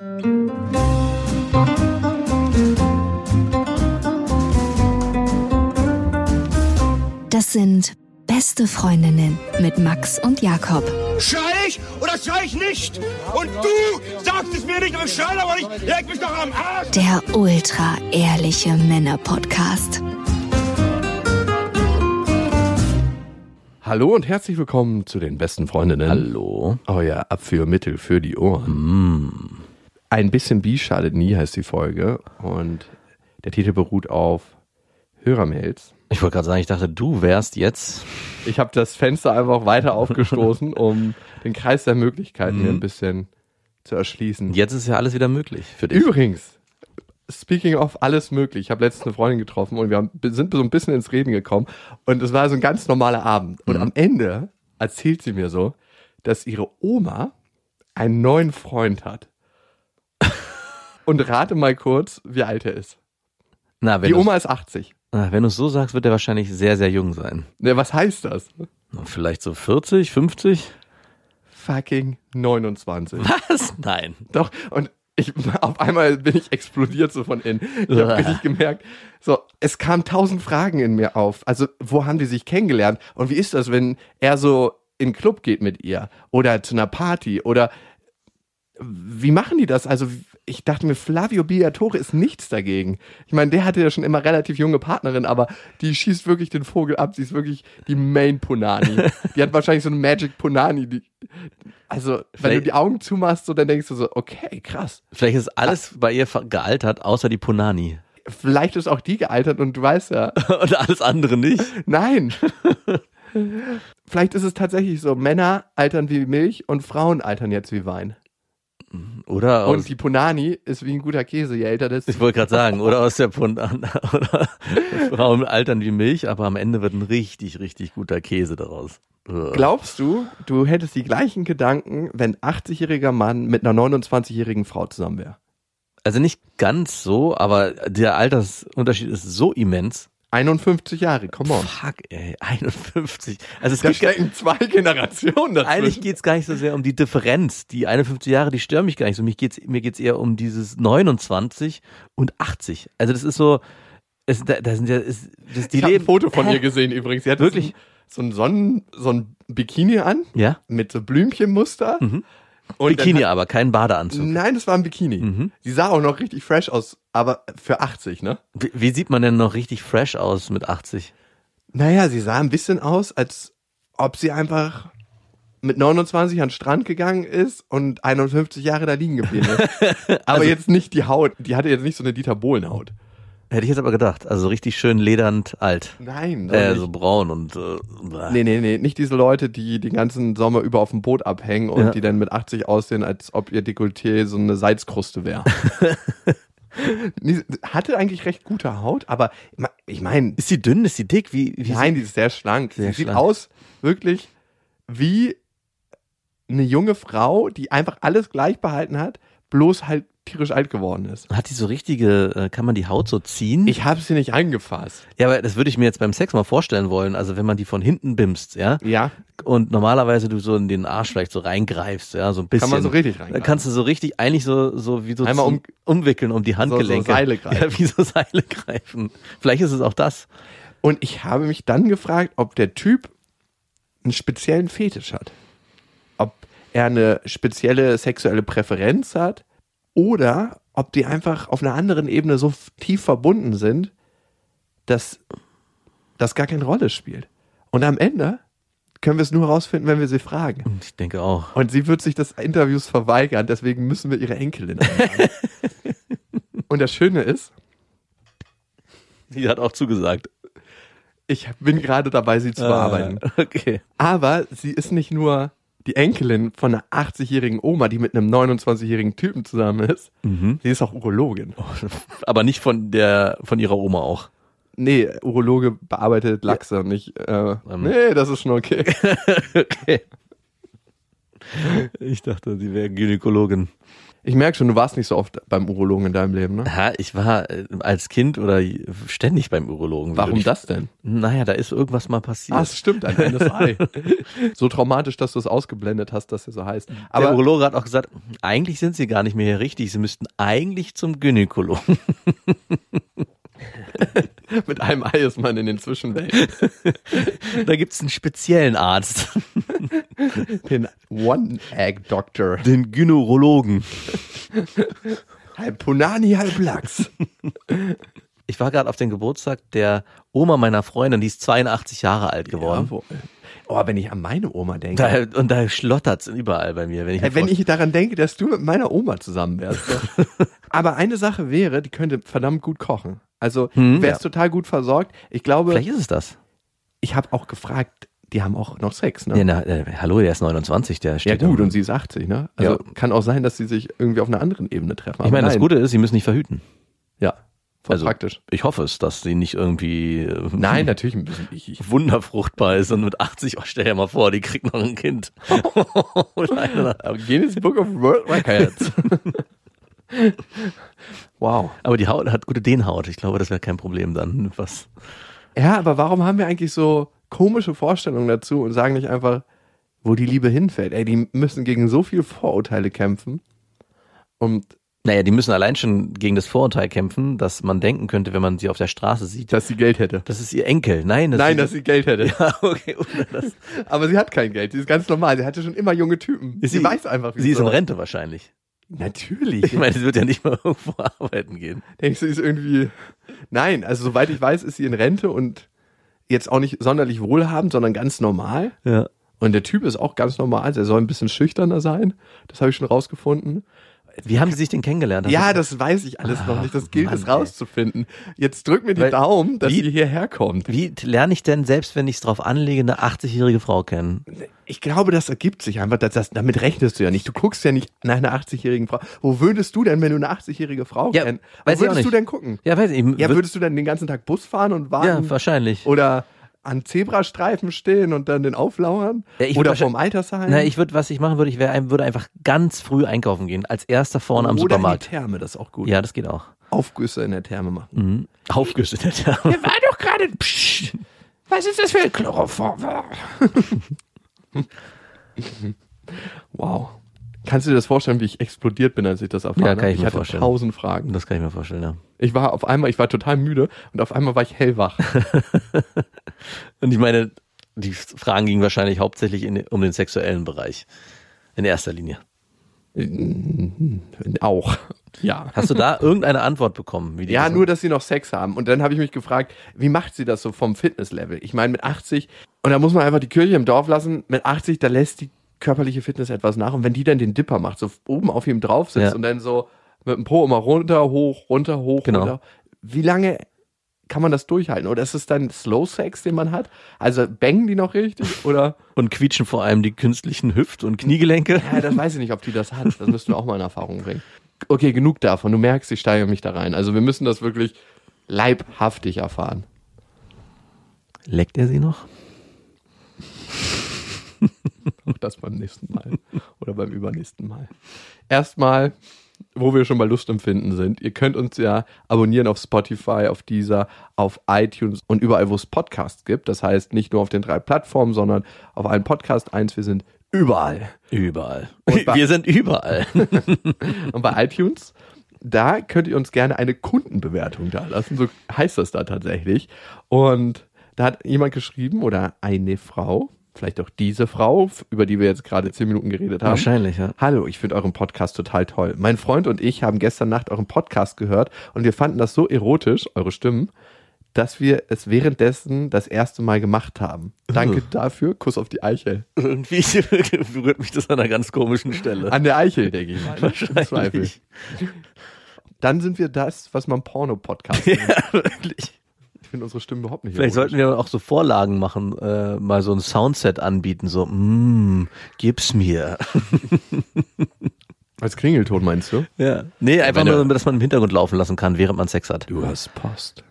Das sind beste Freundinnen mit Max und Jakob. Schrei ich oder schrei ich nicht? Und du sagst es mir nicht, aber schrei aber nicht. Leg mich doch am Arsch. Der ultra ehrliche Männer-Podcast. Hallo und herzlich willkommen zu den besten Freundinnen. Hallo. Euer Abführmittel für die Ohren. Ein bisschen Bi schadet nie heißt die Folge und der Titel beruht auf Hörermails. Ich wollte gerade sagen, ich dachte, du wärst jetzt. Ich habe das Fenster einfach weiter aufgestoßen, um den Kreis der Möglichkeiten mir ein bisschen zu erschließen. Jetzt ist ja alles wieder möglich für dich. Übrigens, speaking of alles möglich, ich habe letztens eine Freundin getroffen und wir haben, sind so ein bisschen ins Reden gekommen und es war so ein ganz normaler Abend. Und am Ende erzählt sie mir so, dass ihre Oma einen neuen Freund hat. Und rate mal kurz, wie alt er ist. Na, wenn Die Oma ist 80. na, wenn du es so sagst, wird er wahrscheinlich sehr, sehr jung sein. Ne, was heißt das? Na, Vielleicht so 40, 50? Fucking 29. Was? Nein. Doch, und ich, auf einmal bin ich explodiert so von innen. Ich habe richtig gemerkt, so, es kamen tausend Fragen in mir auf. Also, wo haben die sich kennengelernt? Und wie ist das, wenn er so in den Club geht mit ihr? Oder zu einer Party? Oder wie machen die das? Also, ich dachte mir, Flavio Biatore ist nichts dagegen. Ich meine, der hatte ja schon immer relativ junge Partnerin, aber die schießt wirklich den Vogel ab. Sie ist wirklich die Main Punani. die hat wahrscheinlich so eine Magic Punani. Die, also, wenn du Vielleicht- die Augen zumachst, so, dann denkst du so, okay, krass. Vielleicht ist alles bei ihr gealtert, außer die Punani. Vielleicht ist auch die gealtert und du weißt ja, Und alles andere nicht. nein. Vielleicht ist es tatsächlich so, Männer altern wie Milch und Frauen altern jetzt wie Wein. Oder aus, Und die Punani ist wie ein guter Käse, je älter das ich wollte gerade sagen, oder aus der Punani. Oder Frauen altern wie Milch, aber am Ende wird ein richtig, richtig guter Käse daraus. Glaubst du, du hättest die gleichen Gedanken, wenn ein 80-jähriger Mann mit einer 29-jährigen Frau zusammen wäre? Also nicht ganz so, aber der Altersunterschied ist so immens. 51 Jahre, come on. Fuck, ey, 51. Also es Da stecken zwei Generationen dazwischen. Eigentlich geht's gar nicht so sehr um die Differenz. Die 51 Jahre, die stören mich gar nicht so. Mich geht's, mir geht's eher um dieses 29 und 80. Also das ist so, es, da, da sind ja, ist, das, die ich habe ein. Foto von ihr gesehen übrigens. Sie hat Wirklich? so ein Sonnen, so ein Bikini an Ja? mit so Blümchenmuster. Und Bikini hat- aber, kein Badeanzug. Nein, das war ein Bikini. Mhm. Sie sah auch noch richtig fresh aus, aber für 80, ne? Wie, wie sieht man denn noch richtig fresh aus mit 80? Naja, sie sah ein bisschen aus, als ob sie einfach mit 29 an den Strand gegangen ist und 51 Jahre da liegen geblieben ist. aber jetzt nicht die Haut, die hatte jetzt nicht so eine Dieter Bohlen-Haut. Hätte ich jetzt aber gedacht. Also richtig schön ledernd alt. Nein, Äh, nicht. so braun und äh. Nee, nee, nee, nicht diese Leute, die den ganzen Sommer über auf dem Boot abhängen und Ja. die dann mit 80 aussehen, als ob ihr Dekolleté so eine Salzkruste wäre. Hatte eigentlich recht gute Haut, aber ich meine, Ist sie dünn? Ist sie dick? Wie, wie nein, die ist sehr schlank. Sehr Sie sieht schlank. aus wirklich wie eine junge Frau, die einfach alles gleich behalten hat, bloß halt tierisch alt geworden ist. hat die so richtige, äh, kann man die Haut so ziehen? Ich habe sie nicht angefasst. ja, aber das würde ich mir jetzt beim Sex mal vorstellen wollen. Also wenn man die von hinten bimst, ja, Ja, und normalerweise du so in den Arsch vielleicht so reingreifst, ja, so ein bisschen. kann man so richtig rein. Da kannst du so richtig, eigentlich so, so wie so Einmal um- umwickeln um die Handgelenke. Seile greifen. Ja, wie so Seile greifen. Vielleicht ist es auch das. Und ich habe mich dann gefragt, ob der Typ einen speziellen Fetisch hat. Ob er eine spezielle sexuelle Präferenz hat oder ob die einfach auf einer anderen Ebene so tief verbunden sind, dass das gar keine Rolle spielt. Und am Ende können wir es nur herausfinden, wenn wir sie fragen. Und ich denke auch. Und sie wird sich des Interviews verweigern, deswegen müssen wir ihre Enkelin einladen. Und das Schöne ist, Sie hat auch zugesagt. ich bin gerade dabei, sie zu bearbeiten. Ah, okay. Aber sie ist nicht nur die Enkelin von einer 80-jährigen Oma, die mit einem 29-jährigen Typen zusammen ist. Sie ist auch Urologin. Aber nicht von der, von ihrer Oma auch. Nee, Urologe bearbeitet Lachse und nicht. Äh, Ähm. nee, das ist schon okay. okay. Ich dachte, sie wäre Gynäkologin. Ich merke schon, du warst nicht so oft beim Urologen in deinem Leben, ne? Ja, ich war äh, als Kind oder ständig beim Urologen. Warum das denn? Naja, da ist irgendwas mal passiert. Ah, es stimmt, ein NSI. so traumatisch, dass du es ausgeblendet hast, dass er so heißt. der Aber Urologe hat auch gesagt, eigentlich sind sie gar nicht mehr hier richtig, sie müssten eigentlich zum Gynäkologen. mit einem Ei ist man in den Zwischenwelten. da gibt's einen speziellen Arzt, Den One-Egg-Doctor. den Gynäkologen. Halb Punani, halb Lachs. Ich war gerade auf den Geburtstag der Oma meiner Freundin, die ist 82 Jahre alt geworden. Jawohl. Oh, wenn ich an meine Oma denke. Da, und da schlottert's überall bei mir, wenn ich, Ey, wenn ich daran denke, dass du mit meiner Oma zusammen wärst. Aber eine Sache wäre, die könnte verdammt gut kochen. Also Hm, wärst total gut versorgt. Ich glaube, Vielleicht ist es das. ich habe auch gefragt, die haben auch noch Sex, ne? Ja, na, äh, hallo, der ist 29, der Ja steht gut, da. und sie ist 80, ne? Also Ja. kann auch sein, dass sie sich irgendwie auf einer anderen Ebene treffen. Ich meine, das. Gute ist, sie müssen nicht verhüten. Ja, voll Also- praktisch. Ich hoffe es, dass sie nicht irgendwie äh, Nein, natürlich ein bisschen ich. wunderfruchtbar ist und mit 80, oh, stell dir mal vor, die kriegt noch ein Kind. Guinness Book of World Records. wow. Aber die Haut hat gute Dehnhaut. Ich glaube, das wäre kein Problem dann. Was? Ja, aber warum haben wir eigentlich so komische Vorstellungen dazu und sagen nicht einfach, wo die Liebe hinfällt? Ey, die müssen gegen so viel Vorurteile kämpfen. Und Naja, die müssen allein schon gegen das Vorurteil kämpfen, dass man denken könnte, wenn man sie auf der Straße sieht, dass sie Geld hätte. das ist ihr Enkel. Nein, das Nein, ist dass sie Geld hätte. ja, okay. Aber sie hat kein Geld. Sie ist ganz normal. Sie hatte schon immer junge Typen. Sie, sie- weiß einfach, wie sie ist in. Rente wahrscheinlich. Natürlich. Ich meine, sie wird ja nicht mal irgendwo arbeiten gehen. Denkst du, sie ist irgendwie. Nein, also soweit ich weiß, ist sie in Rente und jetzt auch nicht sonderlich wohlhabend, sondern ganz normal. Ja. Und der Typ ist auch ganz normal. Also er soll ein bisschen schüchterner sein. Das habe ich schon rausgefunden. Wie haben sie sich denn kennengelernt? Hast Ja, das weiß ich alles noch nicht. Das gilt Mann, es rauszufinden. Jetzt drück mir die Weil- Daumen, dass wie- sie hierher kommt. Wie lerne ich denn, selbst wenn ich es drauf anlege, eine 80-jährige Frau kennen? Ich glaube, das ergibt sich einfach. Das, das, damit rechnest du ja nicht. Du guckst ja nicht nach einer 80-jährigen Frau. Wo würdest du denn, wenn du eine 80-jährige Frau Ja, kennst? Wo würdest du denn gucken? Ja, weiß ich. Ja, würd- würdest du dann den ganzen Tag Bus fahren und warten? ja wahrscheinlich. Oder an Zebrastreifen stehen und dann den auflauern? Ja, ich Oder vorm Altersheim? Na, ich würde, was ich machen würde, ich wär, würde einfach ganz früh einkaufen gehen, als erster vorne am Oder Supermarkt. in die Therme, das ist auch gut. Ja, das geht auch. Aufgüsse in der Therme machen. Mhm. Aufgerüstet. Ja. war doch gerade. Was ist das für ein Chloroform? wow. Kannst du dir das vorstellen, wie ich explodiert bin, als ich das erfahren Ja, habe? kann ich ich mir hatte vorstellen. tausend Fragen. Das kann ich mir vorstellen, ja. Ich war auf einmal, ich war total müde und auf einmal war ich hellwach. Und ich meine, die Fragen gingen wahrscheinlich hauptsächlich in, um den sexuellen Bereich. In erster Linie. auch. Ja. Hast du da irgendeine Antwort bekommen? Ja, nur, dass sie noch Sex haben. Und dann habe ich mich gefragt, wie macht sie das so vom Fitnesslevel? Ich meine, mit 80, und da muss man einfach die Kirche im Dorf lassen, mit 80, da lässt die körperliche Fitness etwas nach. Und wenn die dann den Dipper macht, so oben auf ihm drauf sitzt Ja. und dann so mit dem Po immer runter, hoch, runter, hoch, Genau. runter. Wie lange kann man das durchhalten? Oder ist es dann Slow Sex, den man hat? Also bangen die noch richtig? Oder? Und quietschen vor allem die künstlichen Hüft- und Kniegelenke. Ja, das weiß ich nicht, ob die das hat. Das müssten wir auch mal in Erfahrung bringen. Okay, genug davon. Du merkst, ich steige mich da rein. Also wir müssen das wirklich leibhaftig erfahren. Leckt er sie noch? Auch das beim nächsten Mal. Oder beim übernächsten Mal. Erstmal, wo wir schon bei Lustempfinden sind. Ihr könnt uns ja abonnieren auf Spotify, auf Deezer, auf iTunes und überall, wo es Podcasts gibt. Das heißt, nicht nur auf den drei Plattformen, sondern auf allen Podcast eins. Wir sind überall. Überall. Wir sind überall. Und bei iTunes, da könnt ihr uns gerne eine Kundenbewertung da lassen. So heißt das da tatsächlich. Und da hat jemand geschrieben oder eine Frau, vielleicht auch diese Frau, über die wir jetzt gerade zehn Minuten geredet haben. Wahrscheinlich, ja. Hallo, ich finde euren Podcast total toll. Mein Freund und ich haben gestern Nacht euren Podcast gehört und wir fanden das so erotisch, eure Stimmen, dass wir es währenddessen das erste Mal gemacht haben. Danke dafür. Kuss auf die Eichel. Irgendwie berührt mich das an einer ganz komischen Stelle. An der Eichel, denke ich mal. Im Zweifel. Wahrscheinlich. Dann sind wir das, was man Porno-Podcast nennt. Ja, wirklich. Ich finde unsere Stimmen überhaupt nicht Vielleicht sollten wir auch so Vorlagen machen, äh, mal so ein Soundset anbieten, so, mm, gib's mir. Als Klingelton meinst du? Ja. Nee, einfach nur, dass man im Hintergrund laufen lassen kann, während man Sex hat. Du hast Post.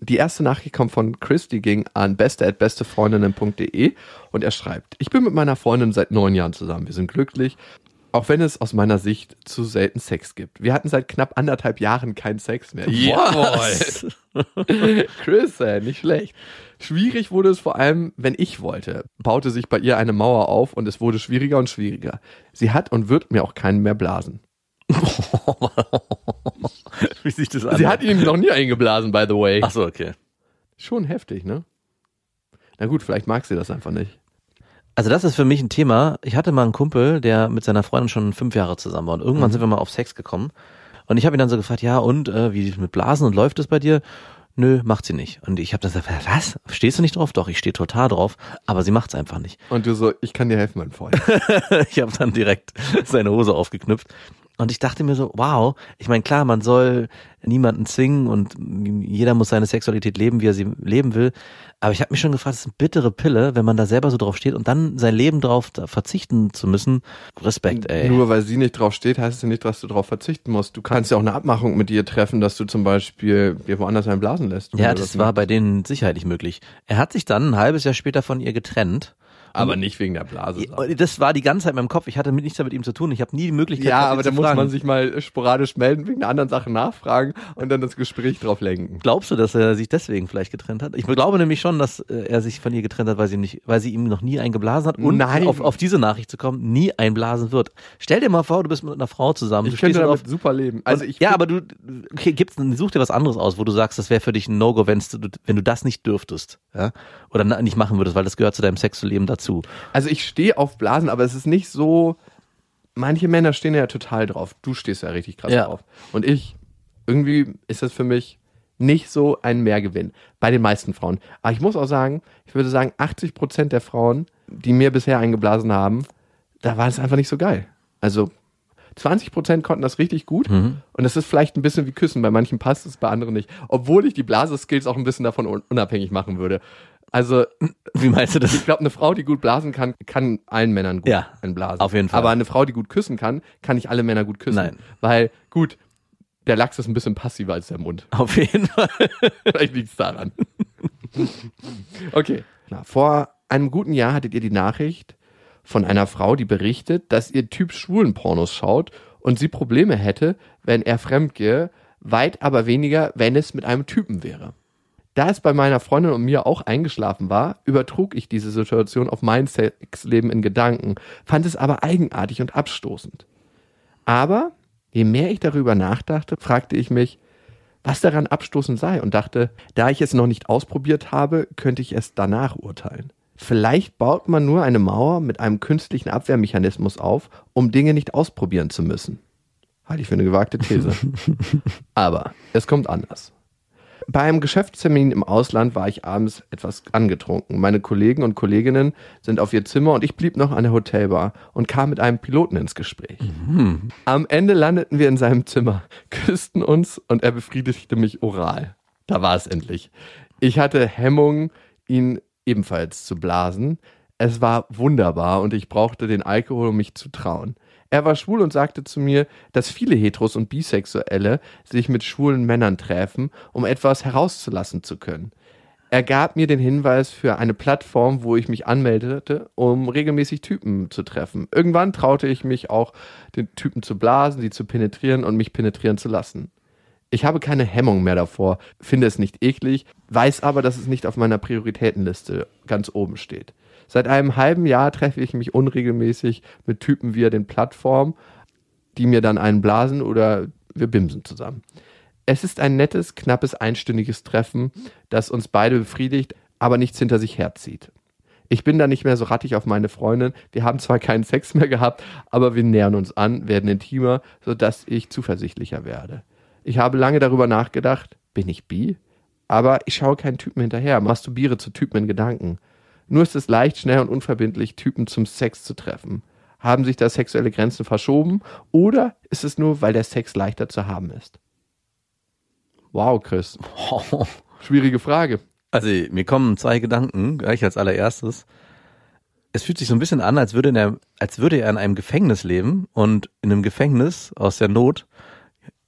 Die erste Nachricht kommt von Chris, die ging an beste.bestefreundinnen.de und er schreibt, ich bin mit meiner Freundin seit neun Jahren zusammen. Wir sind glücklich Auch wenn es aus meiner Sicht zu selten Sex gibt. Wir hatten seit knapp anderthalb Jahren keinen Sex mehr. Was? Chris, ey, nicht schlecht. Schwierig wurde es vor allem, wenn ich wollte. Baute sich bei ihr eine Mauer auf und es wurde schwieriger und schwieriger. Sie hat und wird mir auch keinen mehr blasen. Wie sich das an? Sie hat ihn noch nie eingeblasen, by the way. Ach so, okay. Schon heftig, ne? Na gut, vielleicht mag sie das einfach nicht. Also das ist für mich ein Thema. Ich hatte mal einen Kumpel, der mit seiner Freundin schon fünf Jahre zusammen war und irgendwann sind wir mal auf Sex gekommen und ich habe ihn dann so gefragt, ja und äh, wie mit Blasen und läuft es bei dir? Nö, macht sie nicht. Und ich habe dann gesagt, was? Stehst du nicht drauf? Doch, ich stehe total drauf, aber sie macht's einfach nicht. Und du so, ich kann dir helfen, mein Freund. ich habe dann direkt seine Hose aufgeknüpft. Und ich dachte mir so, wow, ich meine, klar, man soll niemanden zwingen und jeder muss seine Sexualität leben, wie er sie leben will. Aber ich habe mich schon gefragt, das ist eine bittere Pille, wenn man da selber so drauf steht und dann sein Leben drauf verzichten zu müssen. Respekt, ey. Nur weil sie nicht drauf steht, heißt es ja nicht, dass du drauf verzichten musst. Du kannst ja auch eine Abmachung mit ihr treffen, dass du zum Beispiel dir woanders einen blasen lässt. ja, das war bei denen sicherlich möglich. Er hat sich dann ein halbes Jahr später von ihr getrennt. Aber nicht wegen der Blase. Das war die ganze Zeit in meinem Kopf. Ich hatte nichts damit ihm zu tun. Ich habe nie die Möglichkeit. Ja, aber da muss fragen. man sich mal sporadisch melden, wegen einer anderen Sache nachfragen und dann das Gespräch drauf lenken. Glaubst du, dass er sich deswegen vielleicht getrennt hat? Ich glaube nämlich schon, dass äh, er sich von ihr getrennt hat, weil sie ihm nicht, weil sie ihm noch nie eingeblasen hat und Nein. auf, auf diese Nachricht zu kommen, nie einblasen wird. Stell dir mal vor, du bist mit einer Frau zusammen. Ich du könnte damit auf, super leben. Also ich ja, aber du okay, gibt's, such dir was anderes aus, wo du sagst, das wäre für dich ein No-Go, wenn du das nicht dürftest, ja, oder nicht machen würdest, weil das gehört zu deinem Sexualleben dazu. Also ich stehe auf Blasen, aber es ist nicht so. Manche Männer stehen ja total drauf. Du stehst ja richtig krass Ja. drauf. Und ich, irgendwie ist das für mich nicht so ein Mehrgewinn. Bei den meisten Frauen. Aber ich muss auch sagen, ich würde sagen, 80 Prozent der Frauen, die mir bisher eingeblasen haben, da war es einfach nicht so geil. Also 20 Prozent konnten das richtig gut. Und das ist vielleicht ein bisschen wie Küssen. Bei manchen passt es, bei anderen nicht. Obwohl ich die Blase-Skills auch ein bisschen davon un- unabhängig machen würde. Also Wie meinst du das? ich glaube, eine Frau, die gut blasen kann, kann allen Männern gut Ja, einblasen. auf jeden Fall. Aber eine Frau, die gut küssen kann, kann nicht alle Männer gut küssen. Nein. Weil, gut, der Lachs ist ein bisschen passiver als der Mund. Auf jeden Fall. Vielleicht liegt es daran. okay. Na, vor einem guten Jahr hattet ihr die Nachricht von einer Frau, die berichtet, dass ihr Typ schwulen Pornos schaut und sie Probleme hätte, wenn er fremd gehe, weit aber weniger, wenn es mit einem Typen wäre. Da es bei meiner Freundin und mir auch eingeschlafen war, übertrug ich diese Situation auf mein Sexleben in Gedanken, fand es aber eigenartig und abstoßend. Aber je mehr ich darüber nachdachte, fragte ich mich, was daran abstoßend sei und dachte, da ich es noch nicht ausprobiert habe, könnte ich es danach urteilen. Vielleicht baut man nur eine Mauer mit einem künstlichen Abwehrmechanismus auf, um Dinge nicht ausprobieren zu müssen. Halte ich für eine gewagte These. Aber es kommt anders. Bei einem Geschäftstermin im Ausland war ich abends etwas angetrunken. Meine Kollegen und Kolleginnen sind auf ihr Zimmer und ich blieb noch an der Hotelbar und kam mit einem Piloten ins Gespräch. Am Ende landeten wir in seinem Zimmer, küssten uns und er befriedigte mich oral. Da war es endlich. Ich hatte Hemmungen, ihn ebenfalls zu blasen. Es war wunderbar und ich brauchte den Alkohol, um mich zu trauen. Er war schwul und sagte zu mir, dass viele Heteros und Bisexuelle sich mit schwulen Männern treffen, um etwas herauszulassen zu können. Er gab mir den Hinweis für eine Plattform, wo ich mich anmeldete, um regelmäßig Typen zu treffen. Irgendwann traute ich mich auch, den Typen zu blasen, sie zu penetrieren und mich penetrieren zu lassen. Ich habe keine Hemmung mehr davor, finde es nicht eklig, weiß aber, dass es nicht auf meiner Prioritätenliste ganz oben steht. Seit einem halben Jahr treffe ich mich unregelmäßig mit Typen via den Plattformen, die mir dann einen blasen oder wir bimsen zusammen. Es ist ein nettes, knappes, einstündiges Treffen, das uns beide befriedigt, aber nichts hinter sich herzieht. Ich bin da nicht mehr so rattig auf meine Freundin. Wir haben zwar keinen Sex mehr gehabt, aber wir nähern uns an, werden intimer, sodass ich zuversichtlicher werde. Ich habe lange darüber nachgedacht, bin ich bi? Aber ich schaue keinen Typen hinterher, masturbiere zu Typen in Gedanken. Nur ist es leicht, schnell und unverbindlich, Typen zum Sex zu treffen. Haben sich da sexuelle Grenzen verschoben oder ist es nur, weil der Sex leichter zu haben ist? Wow, Chris. Schwierige Frage. Also mir kommen zwei Gedanken gleich als allererstes. Es fühlt sich so ein bisschen an, als würde, er, als würde er in einem Gefängnis leben und in einem Gefängnis aus der Not,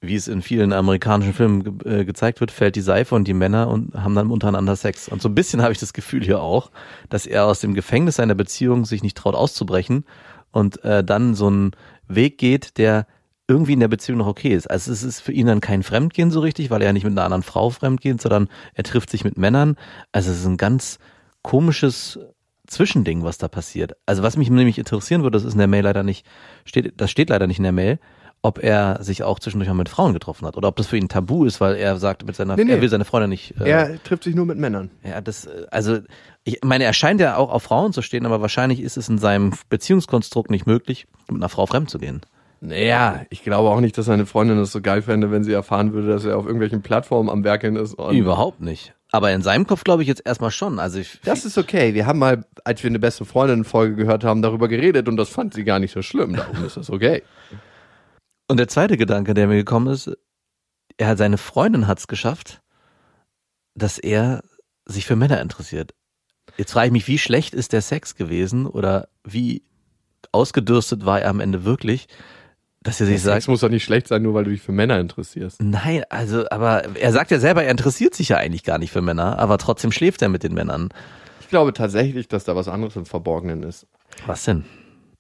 wie es in vielen amerikanischen Filmen ge äh, gezeigt wird, fällt die Seife und die Männer und haben dann untereinander Sex. Und so ein bisschen habe ich das Gefühl hier auch, dass er aus dem Gefängnis seiner Beziehung sich nicht traut auszubrechen und äh, dann so ein Weg geht, der irgendwie in der Beziehung noch okay ist. Also es ist für ihn dann kein Fremdgehen so richtig, weil er ja nicht mit einer anderen Frau fremdgeht, sondern er trifft sich mit Männern. Also es ist ein ganz komisches Zwischending, was da passiert. Also was mich nämlich interessieren würde, das ist in der Mail leider nicht, steht, das steht leider nicht in der Mail, ob er sich auch zwischendurch mal mit Frauen getroffen hat oder ob das für ihn tabu ist, weil er sagt, mit seiner, Nee, nee. er will seine Freundin nicht. Äh, Er trifft sich nur mit Männern. ja, das, also ich meine, er scheint ja auch auf Frauen zu stehen, aber wahrscheinlich ist es in seinem Beziehungskonstrukt nicht möglich, mit einer Frau fremd zu gehen. Naja, ich glaube auch nicht, dass seine Freundin das so geil fände, wenn sie erfahren würde, dass er auf irgendwelchen Plattformen am Werkeln ist. Überhaupt nicht. Aber in seinem Kopf glaube ich jetzt erstmal schon. Also ich, Das ist okay. Wir haben mal, als wir eine beste Freundin-Folge gehört haben, darüber geredet und das fand sie gar nicht so schlimm. Darum ist das okay. Und der zweite Gedanke, der mir gekommen ist, er hat seine Freundin hat es geschafft, dass er sich für Männer interessiert. Jetzt frage ich mich, wie schlecht ist der Sex gewesen oder wie ausgedürstet war er am Ende wirklich, dass er sich sagt, Sex muss doch nicht schlecht sein, nur weil du dich für Männer interessierst. nein, also, aber er sagt ja selber, er interessiert sich ja eigentlich gar nicht für Männer, aber trotzdem schläft er mit den Männern. Ich glaube tatsächlich, dass da was anderes im Verborgenen ist. Was denn?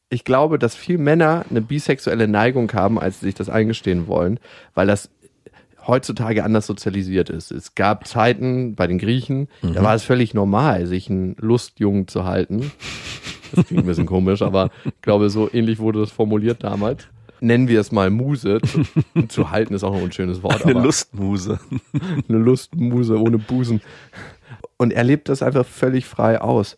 Ich glaube, dass viel Männer eine bisexuelle Neigung haben, als sie sich das eingestehen wollen, weil das heutzutage anders sozialisiert ist. Es gab Zeiten bei den Griechen, da war es völlig normal, sich einen Lustjungen zu halten. Das klingt ein bisschen komisch, aber ich glaube, so ähnlich wurde das formuliert damals. Nennen wir es mal Muse. Zu, zu halten ist auch noch ein schönes Wort. Eine Lustmuse. eine Lustmuse ohne Busen. Und er lebt das einfach völlig frei aus.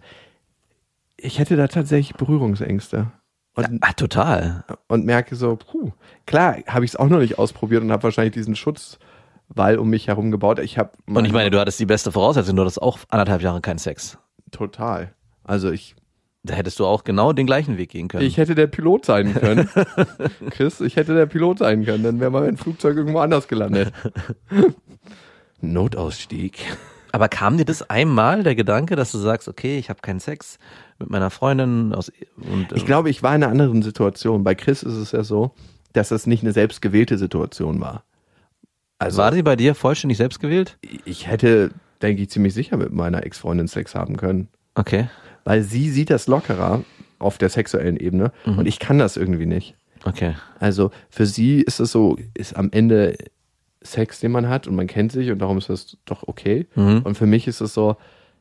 Ich hätte da tatsächlich Berührungsängste. Und, Ah, total. und merke so, puh, klar, habe ich es auch noch nicht ausprobiert und habe wahrscheinlich diesen Schutzwall um mich herum gebaut. Ich habe Und ich meine, du hattest die beste Voraussetzung, du hattest auch anderthalb Jahre keinen Sex. total. Also ich, Da hättest du auch genau den gleichen Weg gehen können. ich hätte der Pilot sein können. Chris, ich hätte der Pilot sein können. Dann wäre mein Flugzeug irgendwo anders gelandet. Notausstieg. Aber kam dir das einmal der Gedanke, dass du sagst, okay, ich habe keinen Sex mit meiner Freundin aus und Ich glaube, ich war in einer anderen Situation. Bei Chris ist es ja so, dass das nicht eine selbstgewählte Situation war. Also war sie bei dir vollständig selbst gewählt? ich hätte, denke ich, ziemlich sicher mit meiner Ex-Freundin Sex haben können. Okay, Weil sie sieht das lockerer auf der sexuellen Ebene und ich kann das irgendwie nicht. okay. Also für sie ist es so, ist am Ende Sex, den man hat und man kennt sich und darum ist das doch okay. Mhm. Und für mich ist es so,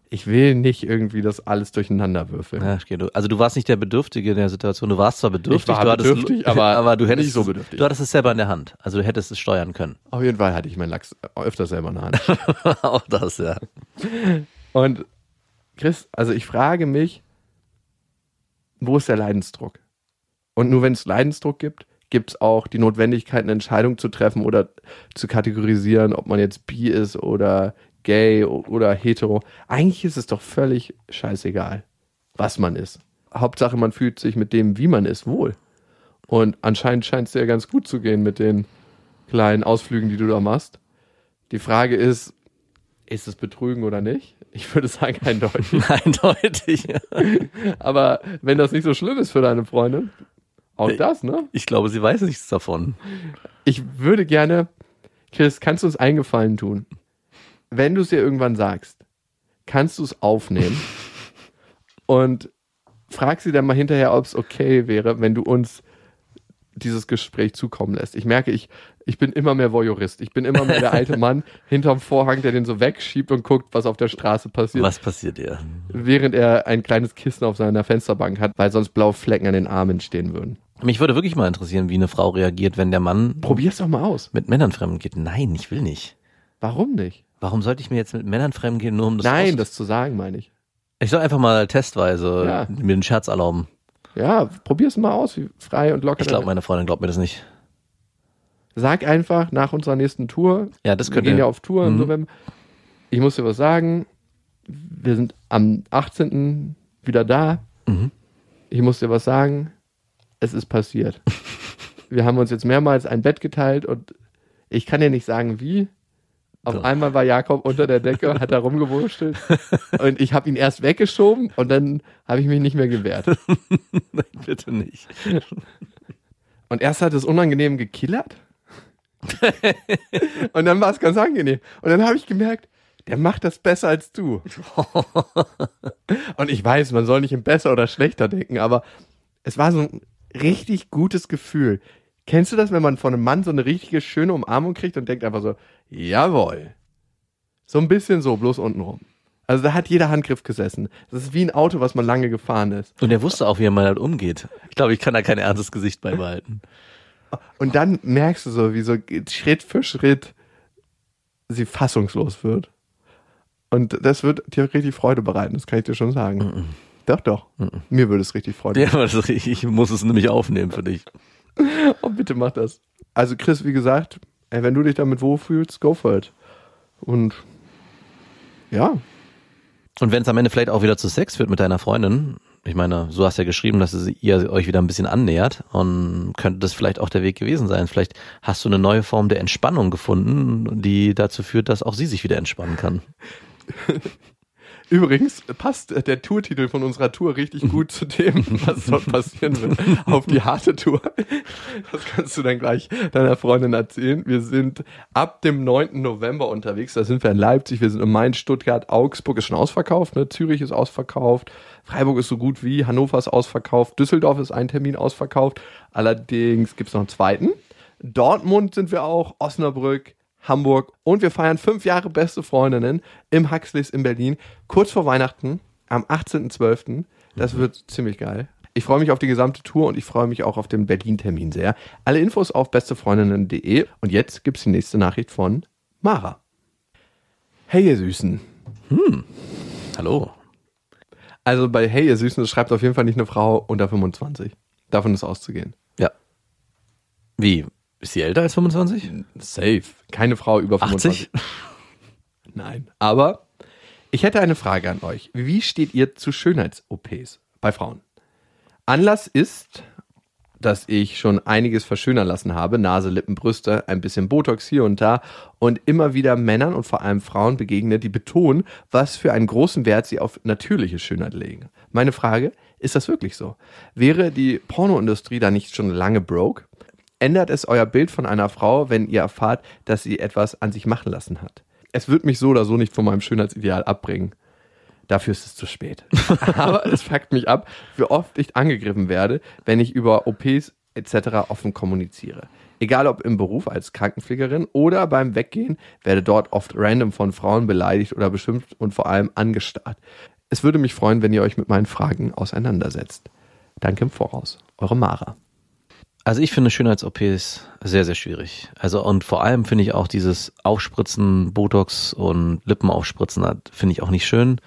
ich will nicht irgendwie das alles durcheinander würfeln. Ja, okay. Also du warst nicht der Bedürftige in der Situation. Du warst zwar bedürftig, war du hattest, bedürftig, aber du hättest nicht so es- bedürftig. Du hattest es selber in der Hand. Also du hättest es steuern können. Auf jeden Fall hatte ich meinen Lachs öfter selber in der Hand. auch das, ja. Und Chris, also ich frage mich, wo ist der Leidensdruck? Und nur wenn es Leidensdruck gibt, gibt es auch die Notwendigkeit, eine Entscheidung zu treffen oder zu kategorisieren, ob man jetzt bi ist oder gay oder hetero. Eigentlich ist es doch völlig scheißegal, was man ist. Hauptsache, man fühlt sich mit dem, wie man ist, wohl. Und anscheinend scheint es dir ganz gut zu gehen mit den kleinen Ausflügen, die du da machst. Die Frage ist, ist es Betrügen oder nicht? Ich würde sagen eindeutig. Eindeutig. ja. Aber wenn das nicht so schlimm ist für deine Freundin, auch das, ne? Ich glaube, sie weiß nichts davon. Ich würde gerne, Chris, kannst du uns einen Gefallen tun? Wenn du es ihr irgendwann sagst, kannst du es aufnehmen und frag sie dann mal hinterher, ob es okay wäre, wenn du uns dieses Gespräch zukommen lässt. Ich merke, ich, ich bin immer mehr Voyeurist. Ich bin immer mehr der alte Mann hinterm Vorhang, der den so wegschiebt und guckt, was auf der Straße passiert. Was passiert ihr? während er ein kleines Kissen auf seiner Fensterbank hat, weil sonst blaue Flecken an den Armen entstehen würden. Mich würde wirklich mal interessieren, wie eine Frau reagiert, wenn der Mann Probier's doch mal aus. mit Männern fremd geht. Nein, ich will nicht. Warum nicht? Warum sollte ich mir jetzt mit Männern fremd gehen, nur um das Nein, das zu sagen, meine ich. Ich soll einfach mal testweise Ja. mir den Scherz erlauben. Ja, probier's mal aus, wie frei und locker. Ich glaube, meine Freundin glaubt mir das nicht. Sag einfach nach unserer nächsten Tour, Ja, das wir könnte. gehen ja auf Tour im Mhm. November. Ich muss dir was sagen. Wir sind am 18. wieder da. Mhm. Ich muss dir was sagen. Es ist passiert. wir haben uns jetzt mehrmals ein Bett geteilt und ich kann dir nicht sagen, wie. Auf einmal war Jakob unter der Decke, hat da rumgewurschtelt und ich habe ihn erst weggeschoben und dann habe ich mich nicht mehr gewehrt. Nein, bitte nicht. Und erst hat es unangenehm gekillert. und dann war es ganz angenehm. Und dann habe ich gemerkt, der macht das besser als du. und ich weiß, man soll nicht in besser oder schlechter denken, aber es war so ein richtig gutes Gefühl. Kennst du das, wenn man von einem Mann so eine richtige schöne Umarmung kriegt und denkt einfach so, jawohl. So ein bisschen so, bloß unten rum. Also da hat jeder Handgriff gesessen. Das ist wie ein Auto, was man lange gefahren ist. Und er wusste auch, wie er mal damit umgeht. Ich glaube, ich kann da kein ernstes Gesicht beibehalten. Und dann merkst du so, wie so Schritt für Schritt sie fassungslos wird. Und das wird dir richtig Freude bereiten, das kann ich dir schon sagen. Mm Doch, doch. Mir würde es richtig Freude Ja, aber das, ich, ich muss es nämlich aufnehmen für dich. Oh, bitte mach das. Also Chris, wie gesagt, ey, wenn du dich damit wohlfühlst, go for it. Und ja, Und wenn es am Ende vielleicht auch wieder zu Sex wird mit deiner Freundin, ich meine, so hast ja geschrieben, dass ihr euch wieder ein bisschen annähert und könnte das vielleicht auch der Weg gewesen sein. Vielleicht hast du eine neue Form der Entspannung gefunden, die dazu führt, dass auch sie sich wieder entspannen kann. Übrigens passt äh, der Tourtitel von unserer Tour richtig gut zu dem, was dort passieren wird. Auf die harte Tour. Das kannst du dann gleich deiner Freundin erzählen. Wir sind ab dem 9. November unterwegs. Da sind wir in Leipzig, wir sind in Mainz, Stuttgart, Augsburg ist schon ausverkauft, ne? Zürich ist ausverkauft, Freiburg ist so gut wie, Hannover ist ausverkauft, Düsseldorf ist ein Termin ausverkauft. Allerdings gibt es noch einen zweiten. Dortmund sind wir auch, Osnabrück, Hamburg und wir feiern fünf Jahre beste Freundinnen im Huxleys in Berlin, kurz vor Weihnachten am 18.12. Das wird ziemlich geil. Ich freue mich auf die gesamte Tour und ich freue mich auch auf den Berlin-Termin sehr. Alle Infos auf bestefreundinnen.de und jetzt gibt's die nächste Nachricht von Mara. Hey ihr Süßen. Hallo. Also bei Hey ihr Süßen, das schreibt auf jeden Fall nicht eine Frau unter 25. Davon ist auszugehen. Ja. Wie? Ist sie älter als 25? Safe. Keine Frau über 25. 80? Nein. Aber ich hätte eine Frage an euch. Wie steht ihr zu Schönheits-OPs bei Frauen? Anlass ist, dass ich schon einiges verschönern lassen habe. Nase, Lippen, Brüste, ein bisschen Botox hier und da und immer wieder Männern und vor allem Frauen begegne, die betonen, was für einen großen Wert sie auf natürliche Schönheit legen. Meine Frage, ist das wirklich so? Wäre die Pornoindustrie da nicht schon lange broke? Ändert es euer Bild von einer Frau, wenn ihr erfahrt, dass sie etwas an sich machen lassen hat? Es wird mich so oder so nicht von meinem Schönheitsideal abbringen. Dafür ist es zu spät. Aber es fuckt mich ab, wie oft ich angegriffen werde, wenn ich über OPs etc. offen kommuniziere. Egal ob im Beruf als Krankenpflegerin oder beim Weggehen, werde dort oft random von Frauen beleidigt oder beschimpft und vor allem angestarrt. Es würde mich freuen, wenn ihr euch mit meinen Fragen auseinandersetzt. Danke im Voraus. Eure Mara. Also ich finde Schönheits-OPs sehr, sehr schwierig. Also und vor allem finde ich auch dieses Aufspritzen, Botox und Lippenaufspritzen, das finde ich auch nicht schön.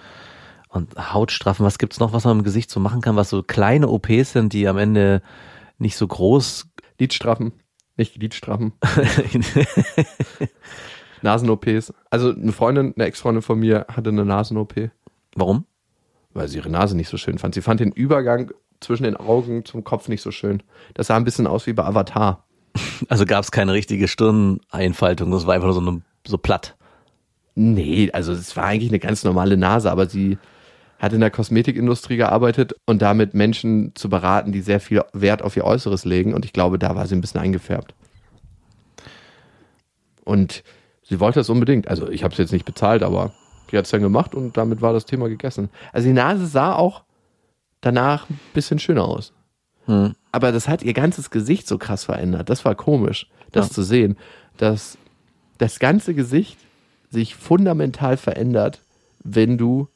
Und Hautstraffen, was gibt's noch, was man im Gesicht so machen kann, was so kleine OPs sind, die am Ende nicht so groß Lidstraffen, nicht Lidstraffen. Nasen-OPs. Also eine Freundin, eine Ex-Freundin von mir hatte eine Nasen-OP, Warum? weil sie ihre Nase nicht so schön fand. Sie fand den Übergang zwischen den Augen zum Kopf nicht so schön. Das sah ein bisschen aus wie bei Avatar. Also gab es keine richtige Stirneinfaltung, das war einfach nur so, eine, so platt. Nee, also es war eigentlich eine ganz normale Nase, aber sie hat in der Kosmetikindustrie gearbeitet und damit Menschen zu beraten, die sehr viel Wert auf ihr Äußeres legen. Und ich glaube, da war sie ein bisschen eingefärbt. Und sie wollte das unbedingt. Also ich habe es jetzt nicht bezahlt, aber die hat es dann gemacht und damit war das Thema gegessen. Also die Nase sah auch danach ein bisschen schöner aus. Hm. Aber das hat ihr ganzes Gesicht so krass verändert. Das war komisch, das Ja. zu sehen, dass das ganze Gesicht sich fundamental verändert, wenn du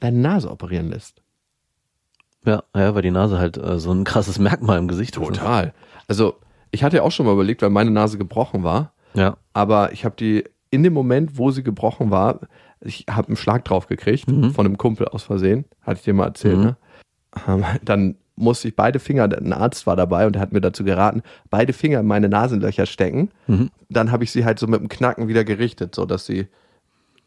deine Nase operieren lässt. Ja, ja, weil die Nase halt äh, so ein krasses Merkmal im Gesicht ist. Total. Also ich hatte ja auch schon mal überlegt, weil meine Nase gebrochen war, Ja. aber ich habe die in dem Moment, wo sie gebrochen war, ich habe einen Schlag drauf gekriegt von einem Kumpel aus Versehen, hatte ich dir mal erzählt, Mhm. ne? Ähm, Dann musste ich beide Finger, ein Arzt war dabei und der hat mir dazu geraten, beide Finger in meine Nasenlöcher stecken. Mhm. Dann habe ich sie halt so mit dem Knacken wieder gerichtet, so dass sie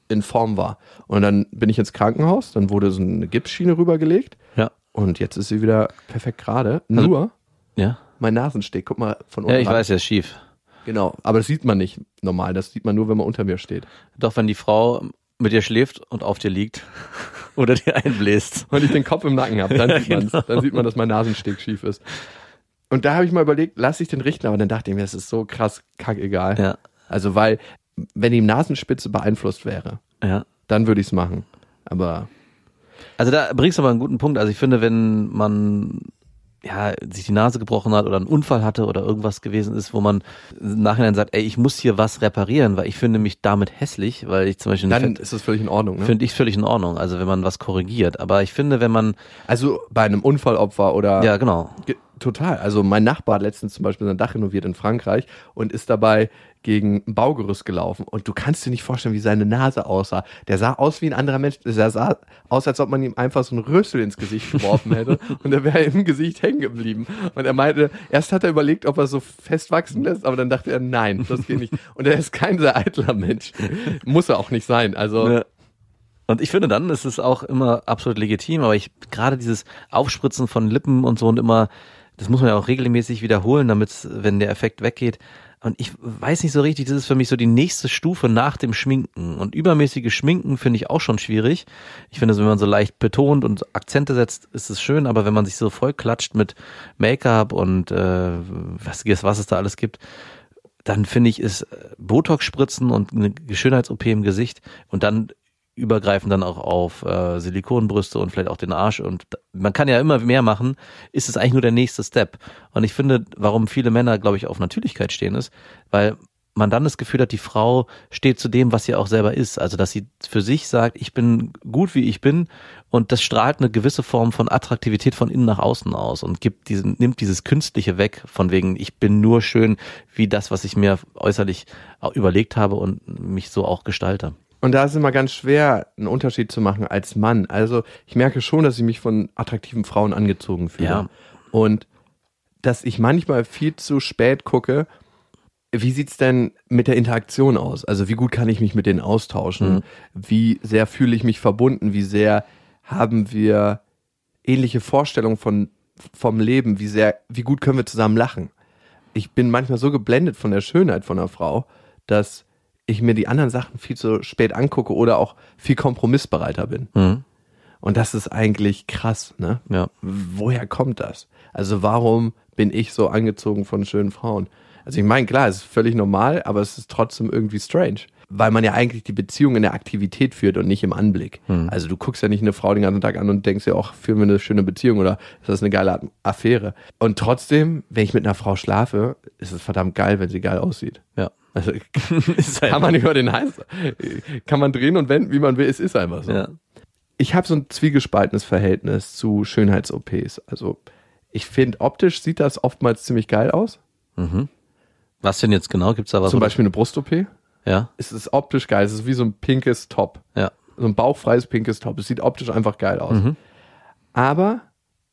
in Form war. Und dann bin ich ins Krankenhaus, dann wurde so eine Gipsschiene rübergelegt Ja. und jetzt ist sie wieder perfekt gerade. Nur Ja. mein Nasensteg, guck mal von unten. Ja, ich ran. weiß, ist schief. Genau, aber das sieht man nicht normal, das sieht man nur, wenn man unter mir steht. Doch wenn die Frau mit dir schläft und auf dir liegt oder dir einbläst. Wenn ich den Kopf im Nacken habe, dann, sieht man's. dann sieht man, dass mein Nasensteg schief ist. Und da habe ich mal überlegt, lasse ich den richten, aber dann dachte ich mir, das ist so krass kackegal. Ja. Also, weil, wenn die Nasenspitze beeinflusst wäre, Ja. dann würde ich es machen. Aber Also da bringst du aber einen guten Punkt. Also ich finde, wenn man ja, sich die Nase gebrochen hat oder einen Unfall hatte oder irgendwas gewesen ist, wo man im Nachhinein sagt, ey, ich muss hier was reparieren, weil ich finde mich damit hässlich, weil ich zum Beispiel Dann find- ist das völlig in Ordnung. Ne? finde ich völlig in Ordnung. Also wenn man was korrigiert. Aber ich finde, wenn man, Also bei einem Unfallopfer oder ja genau, Ge- Total. Also mein Nachbar hat letztens zum Beispiel sein Dach renoviert in Frankreich und ist dabei gegen ein Baugerüst gelaufen. Und du kannst dir nicht vorstellen, wie seine Nase aussah. Der sah aus wie ein anderer Mensch. Der sah aus, als ob man ihm einfach so einen Rüssel ins Gesicht geworfen hätte und er wäre im Gesicht hängen geblieben. Und er meinte, erst hat er überlegt, ob er so fest wachsen lässt, aber dann dachte er, nein, das geht nicht. Und er ist kein sehr eitler Mensch. Muss er auch nicht sein. Also Ja. Und ich finde, dann ist es auch immer absolut legitim, aber ich gerade dieses Aufspritzen von Lippen und so und immer, das muss man ja auch regelmäßig wiederholen, damit, wenn der Effekt weggeht. Und ich weiß nicht so richtig, das ist für mich so die nächste Stufe nach dem Schminken. Und übermäßiges Schminken finde ich auch schon schwierig. Ich finde, wenn man so leicht betont und Akzente setzt, ist es schön, aber wenn man sich so voll klatscht mit Make-up und äh, was, was es da alles gibt, dann finde ich, ist Botox spritzen und eine Schönheits-OP im Gesicht und dann übergreifen dann auch auf äh, Silikonbrüste und vielleicht auch den Arsch und man kann ja immer mehr machen, ist es eigentlich nur der nächste Step. Und ich finde, warum viele Männer, glaube ich, auf Natürlichkeit stehen, ist, weil man dann das Gefühl hat, die Frau steht zu dem, was sie auch selber ist. Also, dass sie für sich sagt, ich bin gut, wie ich bin und das strahlt eine gewisse Form von Attraktivität von innen nach außen aus und gibt diesen, nimmt dieses Künstliche weg, von wegen, ich bin nur schön wie das, was ich mir äußerlich auch überlegt habe und mich so auch gestalte. Und da ist es immer ganz schwer, einen Unterschied zu machen als Mann. Also ich merke schon, dass ich mich von attraktiven Frauen angezogen fühle. Ja. Und dass ich manchmal viel zu spät gucke, wie sieht's denn mit der Interaktion aus? Also wie gut kann ich mich mit denen austauschen? Wie sehr fühle ich mich verbunden? Wie sehr haben wir ähnliche Vorstellungen von, vom Leben? Wie sehr, wie gut können wir zusammen lachen? Ich bin manchmal so geblendet von der Schönheit von einer Frau, dass ich mir die anderen Sachen viel zu spät angucke oder auch viel kompromissbereiter bin. Mhm. Und das ist eigentlich krass, ne? Ja. Woher kommt das? Also warum bin ich so angezogen von schönen Frauen? Also ich meine, klar, es ist völlig normal, aber es ist trotzdem irgendwie strange. Weil man ja eigentlich die Beziehung in der Aktivität führt und nicht im Anblick. Also du guckst ja nicht eine Frau den ganzen Tag an und denkst ja auch, führen wir eine schöne Beziehung oder ist das eine geile Affäre? Und trotzdem, wenn ich mit einer Frau schlafe, ist es verdammt geil, wenn sie geil aussieht. Ja. Also halt- kann man über den Hals, kann man drehen und wenden, wie man will. Es ist einfach so. Ja. Ich habe so ein zwiegespaltenes Verhältnis zu Schönheits-OPs. Also ich finde, optisch sieht das oftmals ziemlich geil aus. Was denn jetzt genau? Gibt's da was? Zum Beispiel eine Brust-OP. Ja, Es ist optisch geil. Es ist wie so ein pinkes Top. ja. So ein bauchfreies pinkes Top. Es sieht optisch einfach geil aus. Aber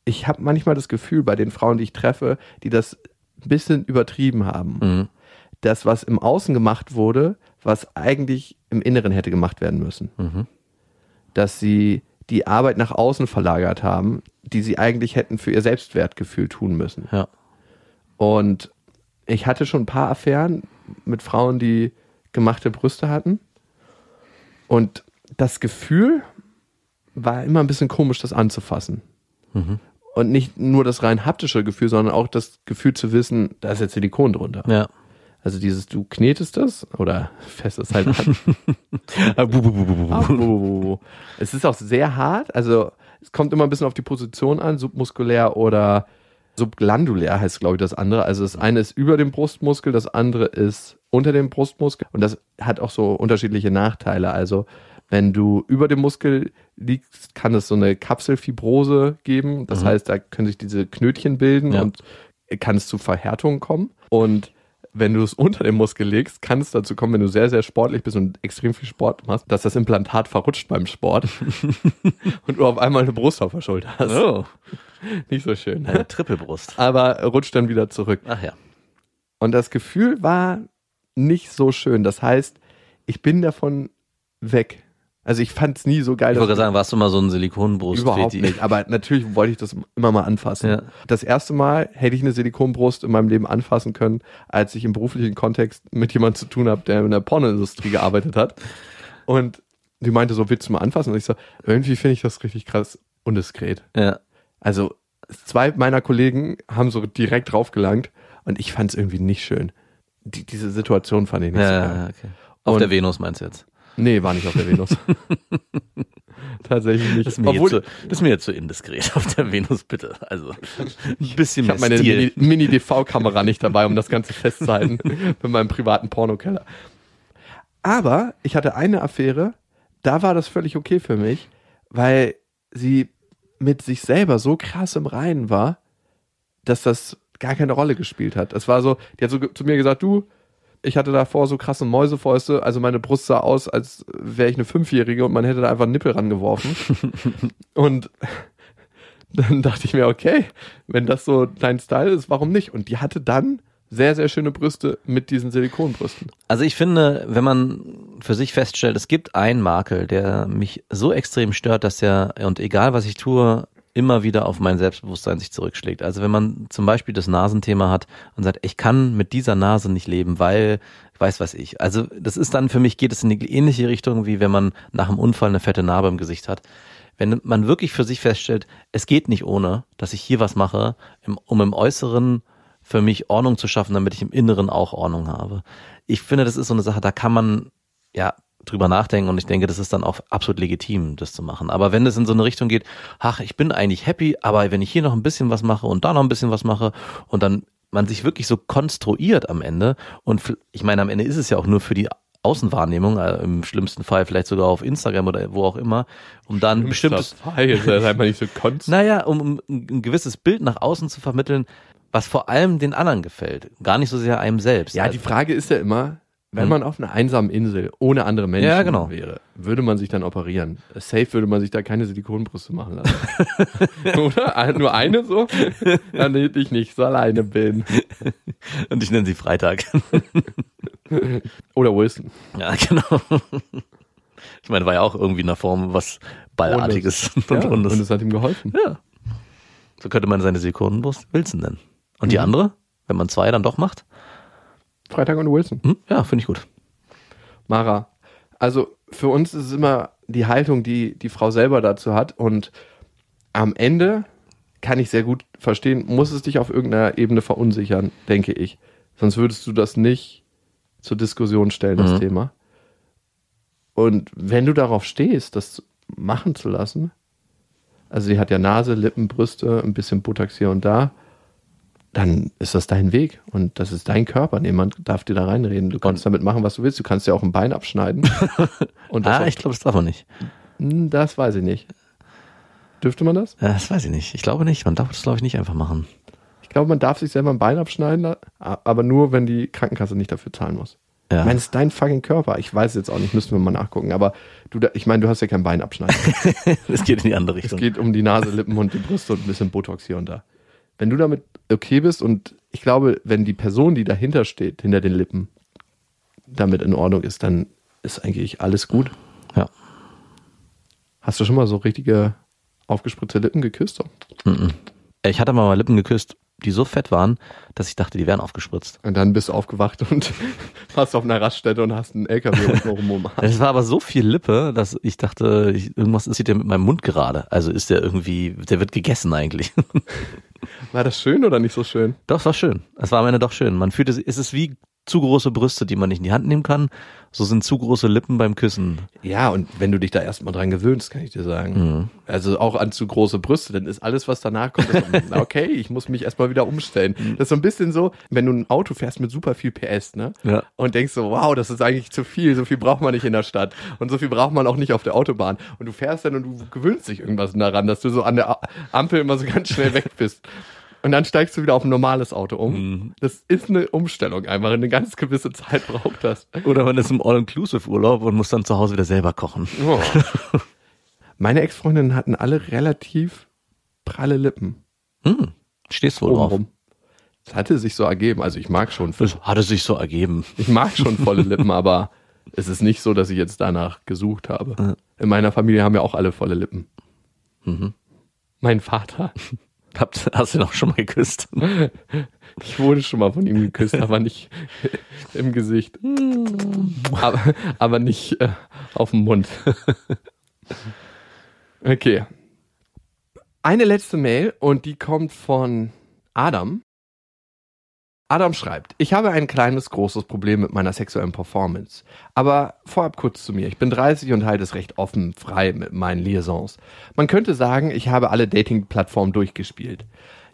ich habe manchmal das Gefühl bei den Frauen, die ich treffe, die das ein bisschen übertrieben haben. Mhm. Das, was im Außen gemacht wurde, was eigentlich im Inneren hätte gemacht werden müssen. Mhm. Dass sie die Arbeit nach außen verlagert haben, die sie eigentlich hätten für ihr Selbstwertgefühl tun müssen. Ja. Und ich hatte schon ein paar Affären mit Frauen, die gemachte Brüste hatten. Und das Gefühl war immer ein bisschen komisch, das anzufassen. Und nicht nur das rein haptische Gefühl, sondern auch das Gefühl zu wissen, da ist jetzt Silikon drunter. Ja. Also dieses, du knetest das oder fässt es halt an. Ah. Oh. Es ist auch sehr hart. Also es kommt immer ein bisschen auf die Position an, submuskulär oder subglandulär heißt, glaube ich, das andere. Also das eine ist über dem Brustmuskel, das andere ist unter dem Brustmuskel. Und das hat auch so unterschiedliche Nachteile. Also wenn du über dem Muskel liegst, kann es so eine Kapselfibrose geben. Das heißt, da können sich diese Knötchen bilden Ja. und kann es zu Verhärtungen kommen. Und wenn du es unter dem Muskel legst, kann es dazu kommen, wenn du sehr, sehr sportlich bist und extrem viel Sport machst, dass das Implantat verrutscht beim Sport und du auf einmal eine Brust auf der Schulter hast. Oh, Nicht so schön. eine Ne? Trippelbrust. Aber rutscht dann wieder zurück. Ach ja. Und das Gefühl war nicht so schön. Das heißt, ich bin davon weg. Also ich fand es nie so geil. Ich wollte sagen, warst du mal so ein Silikonbrust? Überhaupt nicht. Aber natürlich wollte ich das immer mal anfassen. Ja. Das erste Mal hätte ich eine Silikonbrust in meinem Leben anfassen können, als ich im beruflichen Kontext mit jemandem zu tun habe, der in der Pornoindustrie gearbeitet hat. Und die meinte so, willst du mal anfassen? Und ich so, irgendwie finde ich das richtig krass undiskret. Ja. Also zwei meiner Kollegen haben so direkt draufgelangt und ich fand es irgendwie nicht schön. Die, diese Situation fand ich nicht Ja, so geil. okay. Auf Und- der Venus meinst du jetzt? Nee, war nicht auf der Venus. tatsächlich nicht. Das ist, mir Obwohl, jetzt so, das ist mir jetzt so indiskret auf der Venus, bitte. Also ein bisschen ich habe meine Stil. Mini- Mini-DV-Kamera nicht dabei, um das Ganze festzuhalten mit meinem privaten Pornokeller. Aber ich hatte eine Affäre, da war das völlig okay für mich, weil sie mit sich selber so krass im Reinen war, dass das gar keine Rolle gespielt hat. Es war so, die hat so zu mir gesagt, du, ich hatte davor so krasse Mäusefäuste, also meine Brust sah aus, als wäre ich eine Fünfjährige und man hätte da einfach einen Nippel rangeworfen. und dann dachte ich mir, okay, wenn das so dein Style ist, warum nicht? Und die hatte dann sehr, sehr schöne Brüste mit diesen Silikonbrüsten. Also ich finde, wenn man für sich feststellt, es gibt einen Makel, der mich so extrem stört, dass er, und egal was ich tue, immer wieder auf mein Selbstbewusstsein sich zurückschlägt. Also wenn man zum Beispiel das Nasenthema hat und sagt, ich kann mit dieser Nase nicht leben, weil, weiß was ich. Also das ist dann, für mich geht es in die ähnliche Richtung, wie wenn man nach einem Unfall eine fette Narbe im Gesicht hat. Wenn man wirklich für sich feststellt, es geht nicht ohne, dass ich hier was mache, um im Äußeren für mich Ordnung zu schaffen, damit ich im Inneren auch Ordnung habe. Ich finde, das ist so eine Sache, da kann man ja drüber nachdenken und ich denke, das ist dann auch absolut legitim, das zu machen. Aber wenn es in so eine Richtung geht, ach, ich bin eigentlich happy, aber wenn ich hier noch ein bisschen was mache und da noch ein bisschen was mache und dann man sich wirklich so konstruiert am Ende und ich meine, am Ende ist es ja auch nur für die Außenwahrnehmung, äh, im schlimmsten Fall vielleicht sogar auf Instagram oder wo auch immer, um dann ein bestimmtes, sei mal nicht so konst. naja, um, um ein gewisses Bild nach außen zu vermitteln, was vor allem den anderen gefällt, gar nicht so sehr einem selbst. Ja, die Frage ist ja immer, wenn man auf einer einsamen Insel ohne andere Menschen Ja, genau. wäre, würde man sich dann operieren? Safe würde man sich da keine Silikonbrüste machen lassen. Oder? Ein- Nur eine so? Dann hätte ich nicht so alleine bin. und ich nenne sie Freitag. Oder Wilson. Ja, genau. Ich meine, war ja auch irgendwie in der Form was Ballartiges und Ja, und Rundes. es hat ihm geholfen. Ja. So könnte man seine Silikonbrust Wilson nennen. Und die Mhm. andere, wenn man zwei dann doch macht? Freitag und Wilson. Hm? Ja, finde ich gut. Mara, also für uns ist es immer die Haltung, die die Frau selber dazu hat. Und am Ende kann ich sehr gut verstehen, muss es dich auf irgendeiner Ebene verunsichern, denke ich. Sonst würdest du das nicht zur Diskussion stellen, das Mhm. Thema. Und wenn du darauf stehst, das machen zu lassen, also sie hat ja Nase, Lippen, Brüste, ein bisschen Botox hier und da, dann ist das dein Weg und das ist dein Körper. Niemand darf dir da reinreden. Du kannst damit machen, was du willst. Du kannst dir auch ein Bein abschneiden. und Ah, ich glaube, das darf man nicht. Hm, das weiß ich nicht. Dürfte man das? Ja, das weiß ich nicht. Ich glaube nicht. Man darf das, glaube ich, nicht einfach machen. Ich glaube, man darf sich selber ein Bein abschneiden, aber nur, wenn die Krankenkasse nicht dafür zahlen muss. Ja. Ich meine, es ist dein fucking Körper. Ich weiß es jetzt auch nicht, müssten wir mal nachgucken. Aber du, ich meine, du hast ja kein Bein abschneiden. Es geht in die andere es Richtung. geht um die Nase, Lippen und die Brüste und ein bisschen Botox hier und da. Wenn du damit okay bist und ich glaube, wenn die Person, die dahinter steht, hinter den Lippen, damit in Ordnung ist, dann ist eigentlich alles gut. Ja. Hast du schon mal so richtige aufgespritzte Lippen geküsst? Ich hatte mal Lippen geküsst, die so fett waren, dass ich dachte, die wären aufgespritzt. Und dann bist du aufgewacht und warst auf einer Raststätte und hast einen LKW unten rum. Es war aber so viel Lippe, dass ich dachte, ich, irgendwas ist hier mit meinem Mund gerade. Also ist der irgendwie, der wird gegessen eigentlich. War das schön oder nicht so schön? Doch, es war schön. Es war am Ende doch schön. Man fühlte, es ist wie zu große Brüste, die man nicht in die Hand nehmen kann. So sind zu große Lippen beim Küssen. Ja, und wenn du dich da erstmal dran gewöhnst, kann ich dir sagen. Also auch an zu große Brüste, dann ist alles, was danach kommt, ist so, okay, ich muss mich erstmal wieder umstellen. Das ist so ein bisschen so, wenn du ein Auto fährst mit super viel PS, ne? Ja. Und denkst so, wow, das ist eigentlich zu viel, so viel braucht man nicht in der Stadt. Und so viel braucht man auch nicht auf der Autobahn. Und du fährst dann und du gewöhnst dich irgendwas daran, dass du so an der Ampel immer so ganz schnell weg bist. Und dann steigst du wieder auf ein normales Auto um. Das ist eine Umstellung einfach. Eine ganz gewisse Zeit braucht das. Oder man ist im All-Inclusive-Urlaub und muss dann zu Hause wieder selber kochen. Oh. Meine Ex-Freundinnen hatten alle relativ pralle Lippen. Hm, stehst wohl drauf. Obenrum. Das hatte sich so ergeben. Also ich mag schon, Das hatte sich so ergeben. ich mag schon volle Lippen, aber es ist nicht so, dass ich jetzt danach gesucht habe. In meiner Familie haben ja auch alle volle Lippen. Mein Vater. Habt, hast du noch schon mal geküsst? Ich wurde schon mal von ihm geküsst, aber nicht im Gesicht. Aber, aber nicht äh, auf dem Mund. Okay. Eine letzte Mail und die kommt von Adam. Adam schreibt, ich habe ein kleines, großes Problem mit meiner sexuellen Performance. Aber vorab kurz zu mir. Ich bin 30 und halte es recht offen, frei mit meinen Liaisons. Man könnte sagen, ich habe alle Dating-Plattformen durchgespielt.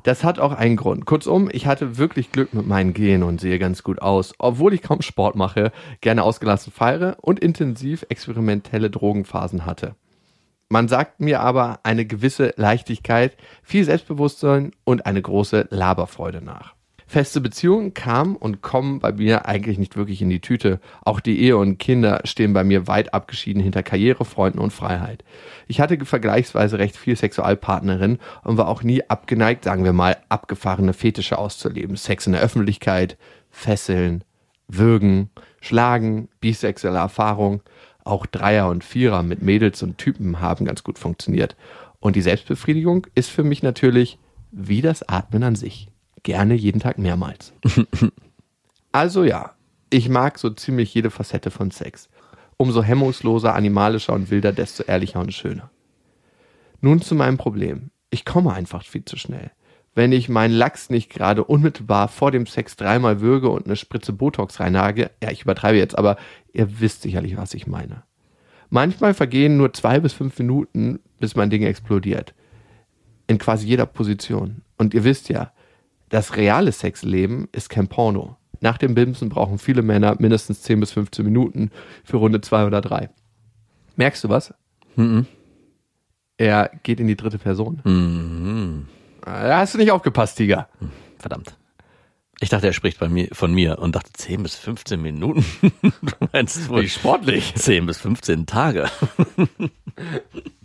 Das hat auch einen Grund. Kurzum, ich hatte wirklich Glück mit meinen Genen und sehe ganz gut aus, obwohl ich kaum Sport mache, gerne ausgelassen feiere und intensiv experimentelle Drogenphasen hatte. Man sagt mir aber eine gewisse Leichtigkeit, viel Selbstbewusstsein und eine große Laberfreude nach. Feste Beziehungen kamen und kommen bei mir eigentlich nicht wirklich in die Tüte. Auch die Ehe und Kinder stehen bei mir weit abgeschieden hinter Karriere, Freunden und Freiheit. Ich hatte vergleichsweise recht viel Sexualpartnerin und war auch nie abgeneigt, sagen wir mal, abgefahrene Fetische auszuleben. Sex in der Öffentlichkeit, Fesseln, Würgen, Schlagen, bisexuelle Erfahrung. Auch Dreier und Vierer mit Mädels und Typen haben ganz gut funktioniert. Und die Selbstbefriedigung ist für mich natürlich wie das Atmen an sich gerne jeden Tag mehrmals. also ja, ich mag so ziemlich jede Facette von Sex. Umso hemmungsloser, animalischer und wilder, desto ehrlicher und schöner. Nun zu meinem Problem. Ich komme einfach viel zu schnell. Wenn ich meinen Lachs nicht gerade unmittelbar vor dem Sex dreimal würge und eine Spritze Botox reinhage, ja, ich übertreibe jetzt, aber ihr wisst sicherlich, was ich meine. Manchmal vergehen nur zwei bis fünf Minuten, bis mein Ding explodiert. In quasi jeder Position. Und ihr wisst ja, das reale Sexleben ist kein Porno. Nach dem Bimsen brauchen viele Männer mindestens 10 bis 15 Minuten für Runde 2 oder 3. Merkst du was? Mhm. Er geht in die dritte Person. Mhm. Da hast du nicht aufgepasst, Tiger. Verdammt. Ich dachte, er spricht bei mir, von mir und dachte 10 bis 15 Minuten. du meinst wohl Wie sportlich. 10 bis 15 Tage.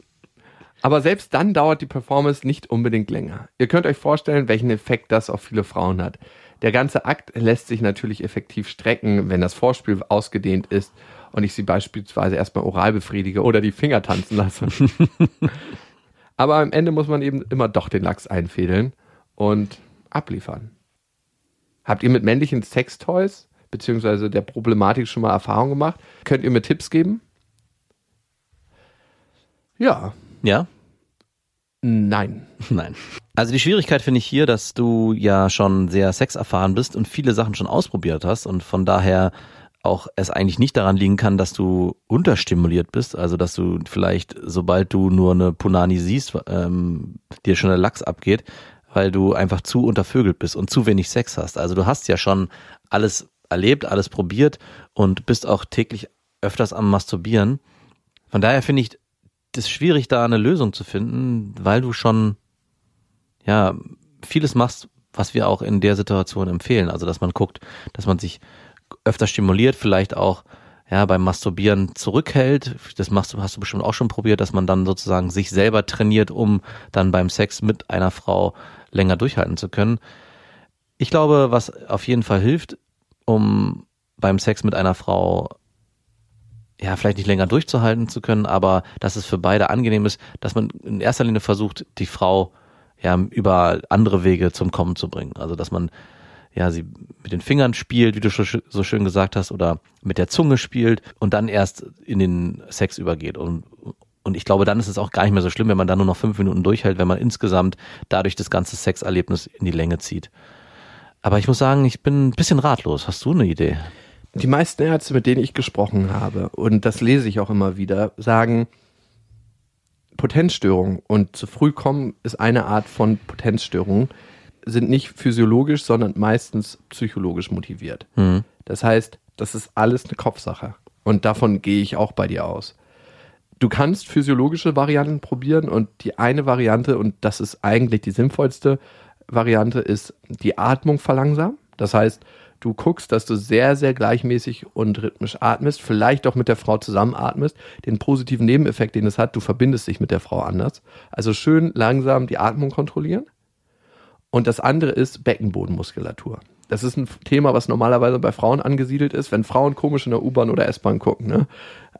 Aber selbst dann dauert die Performance nicht unbedingt länger. Ihr könnt euch vorstellen, welchen Effekt das auf viele Frauen hat. Der ganze Akt lässt sich natürlich effektiv strecken, wenn das Vorspiel ausgedehnt ist und ich sie beispielsweise erstmal oral befriedige oder die Finger tanzen lasse. Aber am Ende muss man eben immer doch den Lachs einfädeln und abliefern. Habt ihr mit männlichen Sextoys beziehungsweise der Problematik schon mal Erfahrung gemacht? Könnt ihr mir Tipps geben? Ja. Ja. Nein. Nein. Also die Schwierigkeit finde ich hier, dass du ja schon sehr sexerfahren bist und viele Sachen schon ausprobiert hast und von daher auch es eigentlich nicht daran liegen kann, dass du unterstimuliert bist, also dass du vielleicht, sobald du nur eine Punani siehst, ähm, dir schon der Lachs abgeht, weil du einfach zu untervögelt bist und zu wenig Sex hast. Also du hast ja schon alles erlebt, alles probiert und bist auch täglich öfters am Masturbieren. Von daher finde ich ist schwierig, da eine Lösung zu finden, weil du schon, ja, vieles machst, was wir auch in der Situation empfehlen. Also, dass man guckt, dass man sich öfter stimuliert, vielleicht auch, ja, beim Masturbieren zurückhält. Das machst du, hast du bestimmt auch schon probiert, dass man dann sozusagen sich selber trainiert, um dann beim Sex mit einer Frau länger durchhalten zu können. Ich glaube, was auf jeden Fall hilft, um beim Sex mit einer Frau ja, vielleicht nicht länger durchzuhalten zu können, aber dass es für beide angenehm ist, dass man in erster Linie versucht, die Frau ja über andere Wege zum Kommen zu bringen. Also dass man ja sie mit den Fingern spielt, wie du so schön gesagt hast, oder mit der Zunge spielt und dann erst in den Sex übergeht. Und, und ich glaube, dann ist es auch gar nicht mehr so schlimm, wenn man dann nur noch fünf Minuten durchhält, wenn man insgesamt dadurch das ganze Sexerlebnis in die Länge zieht. Aber ich muss sagen, ich bin ein bisschen ratlos. Hast du eine Idee? Die meisten Ärzte, mit denen ich gesprochen habe, und das lese ich auch immer wieder, sagen, Potenzstörung und zu früh kommen ist eine Art von Potenzstörung, sind nicht physiologisch, sondern meistens psychologisch motiviert. Mhm. Das heißt, das ist alles eine Kopfsache. Und davon gehe ich auch bei dir aus. Du kannst physiologische Varianten probieren und die eine Variante, und das ist eigentlich die sinnvollste Variante, ist die Atmung verlangsamen. Das heißt, du guckst, dass du sehr, sehr gleichmäßig und rhythmisch atmest, vielleicht auch mit der Frau zusammen atmest. Den positiven Nebeneffekt, den es hat, du verbindest dich mit der Frau anders. Also schön langsam die Atmung kontrollieren. Und das andere ist Beckenbodenmuskulatur. Das ist ein Thema, was normalerweise bei Frauen angesiedelt ist. Wenn Frauen komisch in der U-Bahn oder S-Bahn gucken, ne,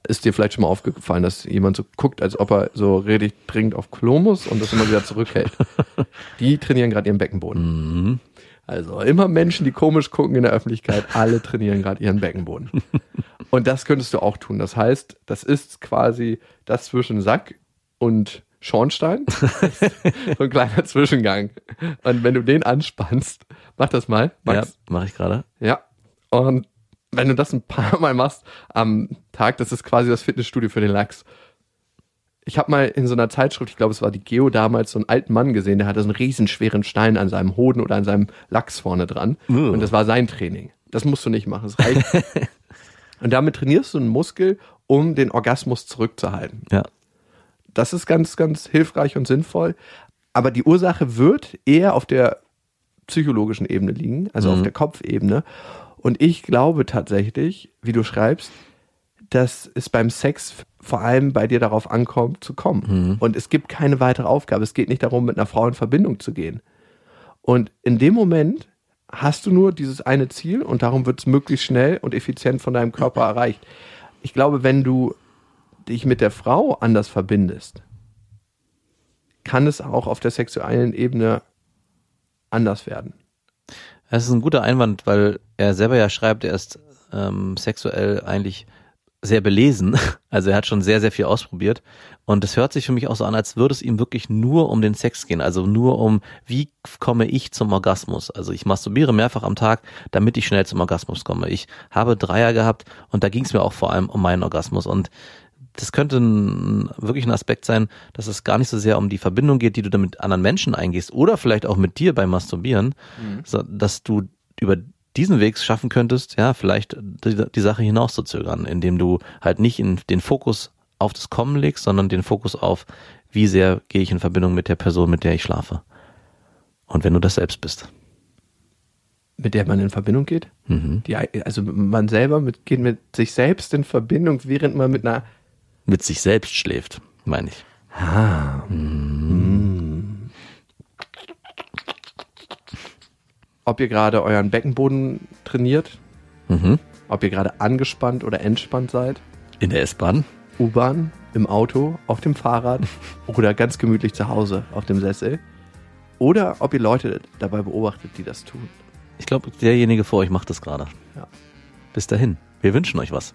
ist dir vielleicht schon mal aufgefallen, dass jemand so guckt, als ob er so richtig dringend auf Klo muss und das immer wieder zurückhält. Die trainieren gerade ihren Beckenboden. Mhm. Also immer Menschen, die komisch gucken in der Öffentlichkeit, alle trainieren gerade ihren Beckenboden. Und das könntest du auch tun. Das heißt, das ist quasi das zwischen Sack und Schornstein. so ein kleiner Zwischengang. Und wenn du den anspannst, mach das mal, Max. Ja, mache ich gerade. Ja. Und wenn du das ein paar Mal machst am Tag, das ist quasi das Fitnessstudio für den Lachs. Ich habe mal in so einer Zeitschrift, ich glaube, es war die Geo damals, so einen alten Mann gesehen, der hatte so einen riesenschweren Stein an seinem Hoden oder an seinem Lachs vorne dran. Uh. Und das war sein Training. Das musst du nicht machen, das reicht. Und damit trainierst du einen Muskel, um den Orgasmus zurückzuhalten. Ja. Das ist ganz, ganz hilfreich und sinnvoll. Aber die Ursache wird eher auf der psychologischen Ebene liegen, also auf der Kopfebene. Und ich glaube tatsächlich, wie du schreibst, dass es beim Sex vor allem bei dir darauf ankommt, zu kommen. Und es gibt keine weitere Aufgabe. Es geht nicht darum, mit einer Frau in Verbindung zu gehen. Und in dem Moment hast du nur dieses eine Ziel und darum wird es möglichst schnell und effizient von deinem Körper erreicht. Ich glaube, wenn du dich mit der Frau anders verbindest, kann es auch auf der sexuellen Ebene anders werden. Das ist ein guter Einwand, weil er selber ja schreibt, er ist ähm, sexuell eigentlich sehr belesen. Also er hat schon sehr, sehr viel ausprobiert. Und es hört sich für mich auch so an, als würde es ihm wirklich nur um den Sex gehen. Also nur um, wie komme ich zum Orgasmus? Also ich masturbiere mehrfach am Tag, damit ich schnell zum Orgasmus komme. Ich habe Dreier gehabt und da ging es mir auch vor allem um meinen Orgasmus. Und das könnte ein, wirklich ein Aspekt sein, dass es gar nicht so sehr um die Verbindung geht, die du dann mit anderen Menschen eingehst oder vielleicht auch mit dir beim Masturbieren, so, dass du über diesen Weg schaffen könntest, ja, vielleicht die, die Sache hinauszuzögern, indem du halt nicht in den Fokus auf das Kommen legst, sondern den Fokus auf, wie sehr gehe ich in Verbindung mit der Person, mit der ich schlafe. Und wenn du das selbst bist. Mit der man in Verbindung geht? Die, also man selber mit, geht mit sich selbst in Verbindung, während man mit einer Mit sich selbst schläft, meine ich. Ob ihr gerade euren Beckenboden trainiert, Mhm. ob ihr gerade angespannt oder entspannt seid, In der S-Bahn? U-Bahn, im Auto, auf dem Fahrrad oder ganz gemütlich zu Hause auf dem Sessel. Oder ob ihr Leute dabei beobachtet, die das tun. Ich glaube, derjenige vor euch macht das gerade. Ja. Bis dahin. Wir wünschen euch was.